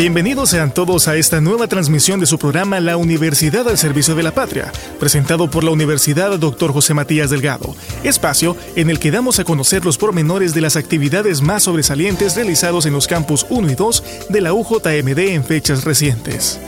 Bienvenidos sean todos a esta nueva transmisión de su programa La Universidad al Servicio de la Patria, presentado por la Universidad Dr. José Matías Delgado, espacio en el que damos a conocer los pormenores de las actividades más sobresalientes realizados en los campus 1 y 2 de la UJMD en fechas recientes.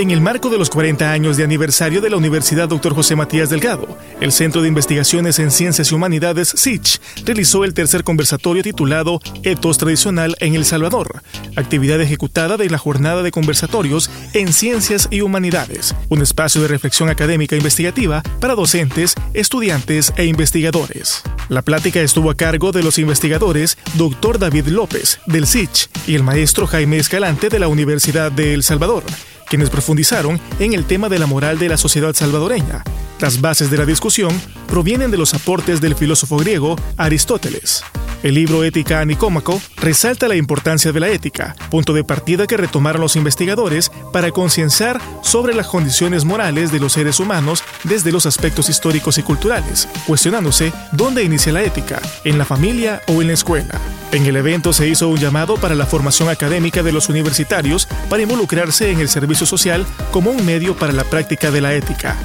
En el marco de los 40 años de aniversario de la Universidad Dr. José Matías Delgado, el Centro de Investigaciones en Ciencias y Humanidades, SICH, realizó el tercer conversatorio titulado Etos Tradicional en El Salvador, actividad ejecutada de la jornada de conversatorios en Ciencias y Humanidades, un espacio de reflexión académica investigativa para docentes, estudiantes e investigadores. La plática estuvo a cargo de los investigadores Dr. David López, del SICH, y el maestro Jaime Escalante de la Universidad de El Salvador quienes profundizaron en el tema de la moral de la sociedad salvadoreña. Las bases de la discusión provienen de los aportes del filósofo griego Aristóteles. El libro Ética a Nicómaco resalta la importancia de la ética, punto de partida que retomaron los investigadores para concienciar sobre las condiciones morales de los seres humanos desde los aspectos históricos y culturales, cuestionándose dónde inicia la ética, en la familia o en la escuela. En el evento se hizo un llamado para la formación académica de los universitarios para involucrarse en el servicio social como un medio para la práctica de la ética.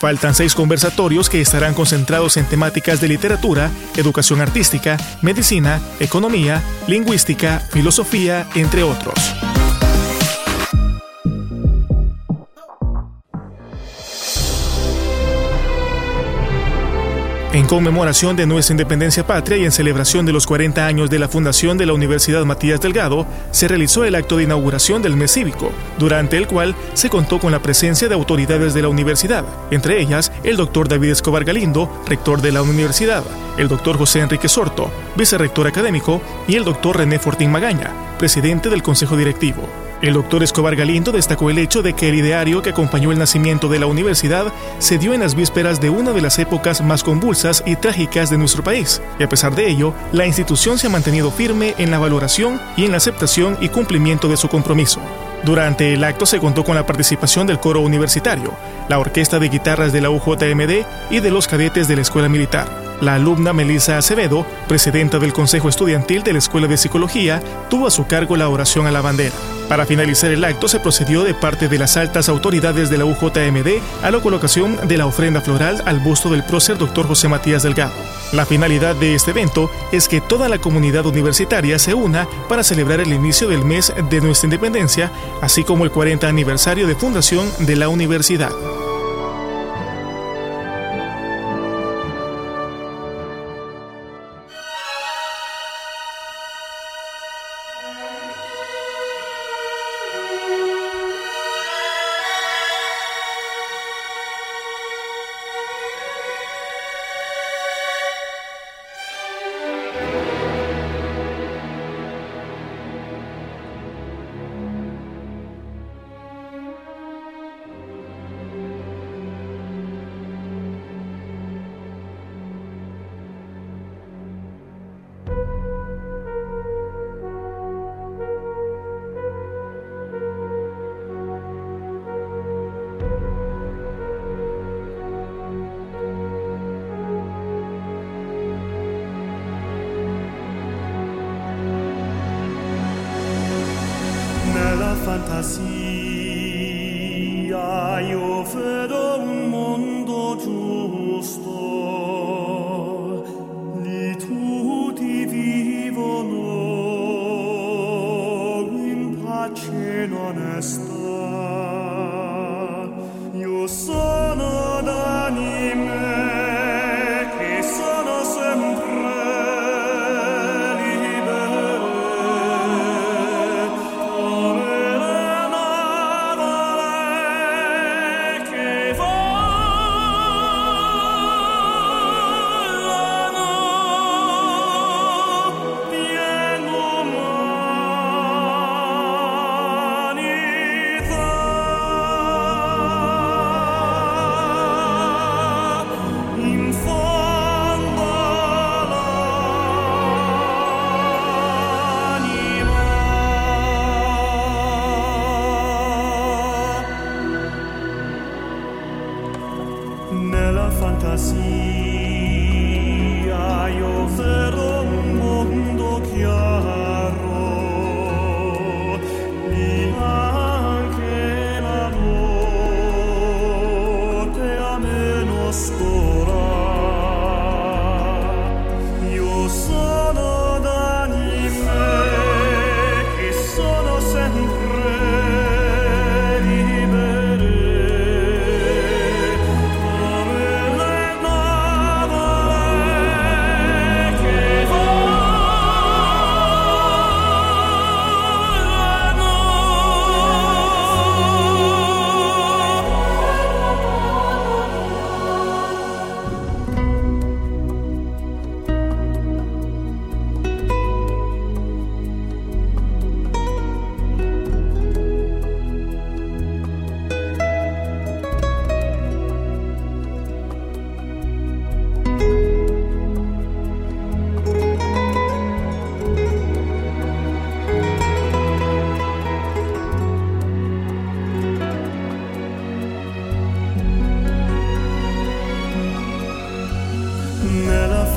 Faltan seis conversatorios que estarán concentrados en temáticas de literatura, educación artística, medicina, economía, lingüística, filosofía, entre otros. Conmemoración de nuestra independencia patria y en celebración de los 40 años de la fundación de la Universidad Matías Delgado, se realizó el acto de inauguración del mes cívico, durante el cual se contó con la presencia de autoridades de la universidad, entre ellas el doctor David Escobar Galindo, rector de la universidad, el doctor José Enrique Sorto, vicerrector académico, y el doctor René Fortín Magaña, presidente del Consejo Directivo. El doctor Escobar Galindo destacó el hecho de que el ideario que acompañó el nacimiento de la universidad se dio en las vísperas de una de las épocas más convulsas y trágicas de nuestro país, y a pesar de ello, la institución se ha mantenido firme en la valoración y en la aceptación y cumplimiento de su compromiso. Durante el acto se contó con la participación del coro universitario, la orquesta de guitarras de la UJMD y de los cadetes de la Escuela Militar. La alumna Melissa Acevedo, presidenta del Consejo Estudiantil de la Escuela de Psicología, tuvo a su cargo la oración a la bandera. Para finalizar el acto se procedió de parte de las altas autoridades de la UJMD a la colocación de la ofrenda floral al busto del prócer Dr. José Matías Delgado. La finalidad de este evento es que toda la comunidad universitaria se una para celebrar el inicio del mes de nuestra independencia, así como el 40 aniversario de fundación de la universidad. Opfer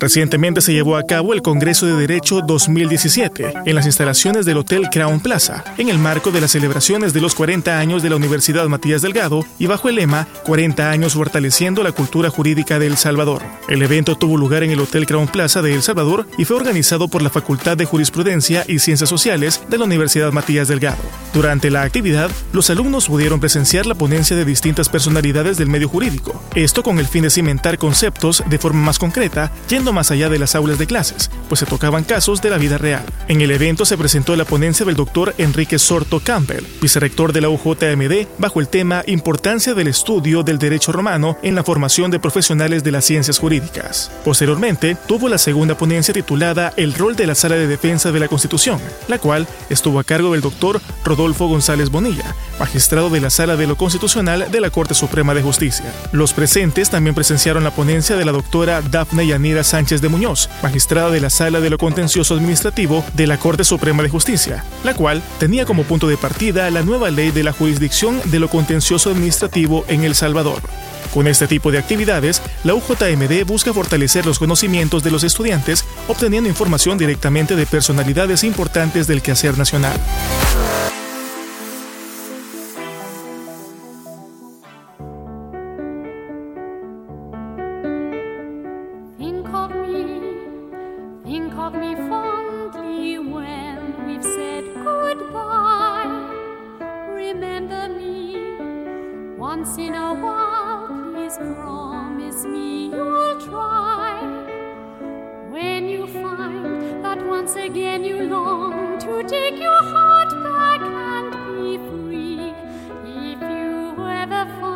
Recientemente se llevó a cabo el Congreso de Derecho 2017 en las instalaciones del Hotel Crown Plaza, en el marco de las celebraciones de los 40 años de la Universidad Matías Delgado y bajo el lema 40 años fortaleciendo la cultura jurídica de El Salvador. El evento tuvo lugar en el Hotel Crown Plaza de El Salvador y fue organizado por la Facultad de Jurisprudencia y Ciencias Sociales de la Universidad Matías Delgado. Durante la actividad, los alumnos pudieron presenciar la ponencia de distintas personalidades del medio jurídico, esto con el fin de cimentar conceptos de forma más concreta, yendo más allá de las aulas de clases, pues se tocaban casos de la vida real. En el evento se presentó la ponencia del doctor Enrique Sorto Campbell, vicerrector de la UJMD, bajo el tema Importancia del estudio del derecho romano en la formación de profesionales de las ciencias jurídicas. Posteriormente, tuvo la segunda ponencia titulada El rol de la Sala de Defensa de la Constitución, la cual estuvo a cargo del doctor Rodolfo González Bonilla, magistrado de la Sala de lo Constitucional de la Corte Suprema de Justicia. Los presentes también presenciaron la ponencia de la doctora Dafne Yanira Sánchez Sánchez de Muñoz, magistrada de la Sala de lo Contencioso Administrativo de la Corte Suprema de Justicia, la cual tenía como punto de partida la nueva ley de la jurisdicción de lo contencioso administrativo en El Salvador. Con este tipo de actividades, la UJMD busca fortalecer los conocimientos de los estudiantes, obteniendo información directamente de personalidades importantes del quehacer nacional. me fondly when we've said goodbye. Remember me once in a while, please promise me you'll try. When you find that once again you long to take your heart back and be free, if you ever find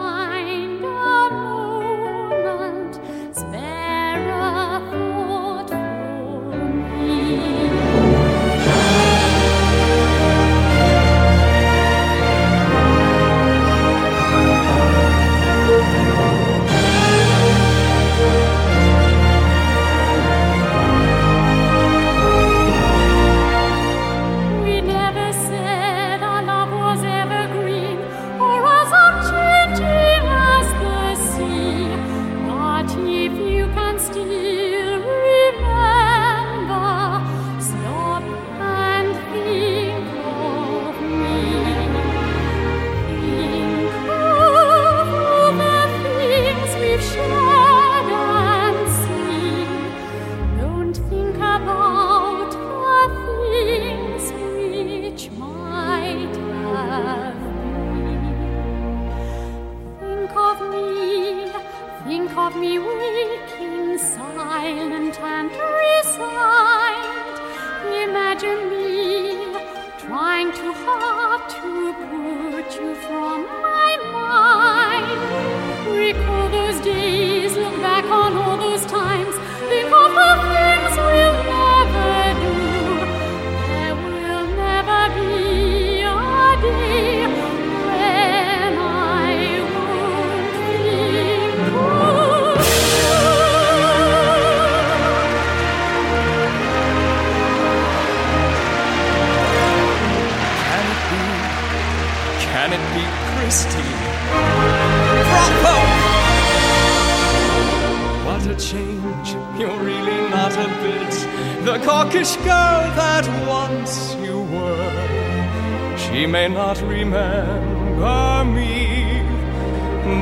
the coquish girl that once you were. She may not remember me,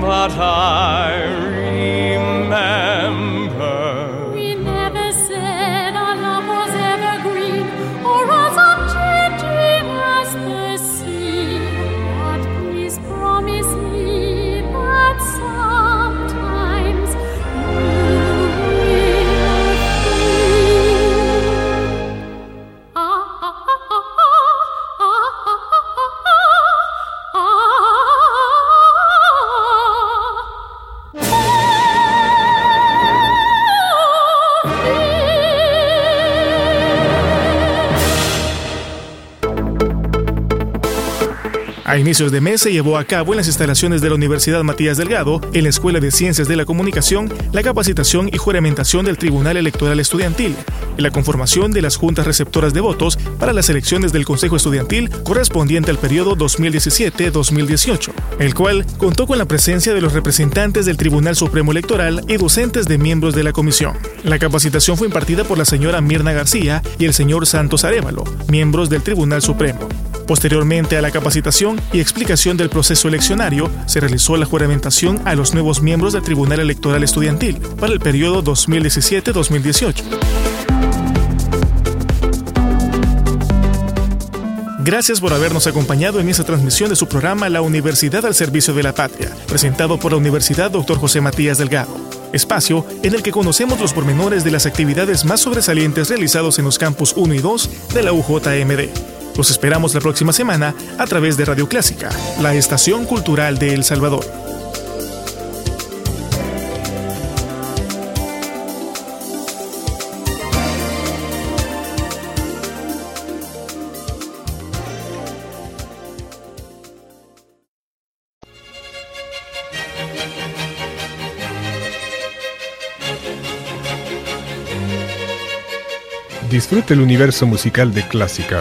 but I remember. A inicios de mes se llevó a cabo en las instalaciones de la Universidad Matías Delgado, en la Escuela de Ciencias de la Comunicación, la capacitación y juramentación del Tribunal Electoral Estudiantil y la conformación de las juntas receptoras de votos para las elecciones del Consejo Estudiantil correspondiente al periodo 2017-2018, el cual contó con la presencia de los representantes del Tribunal Supremo Electoral y docentes de miembros de la comisión. La capacitación fue impartida por la señora Mirna García y el señor Santos Arevalo, miembros del Tribunal Supremo. Posteriormente a la capacitación y explicación del proceso eleccionario, se realizó la juramentación a los nuevos miembros del Tribunal Electoral Estudiantil para el periodo 2017-2018. Gracias por habernos acompañado en esta transmisión de su programa La Universidad al Servicio de la Patria, presentado por la Universidad Dr. José Matías Delgado. Espacio en el que conocemos los pormenores de las actividades más sobresalientes realizados en los campus 1 y 2 de la UJMD. Los esperamos la próxima semana a través de Radio Clásica, la estación cultural de El Salvador. Disfrute el universo musical de Clásica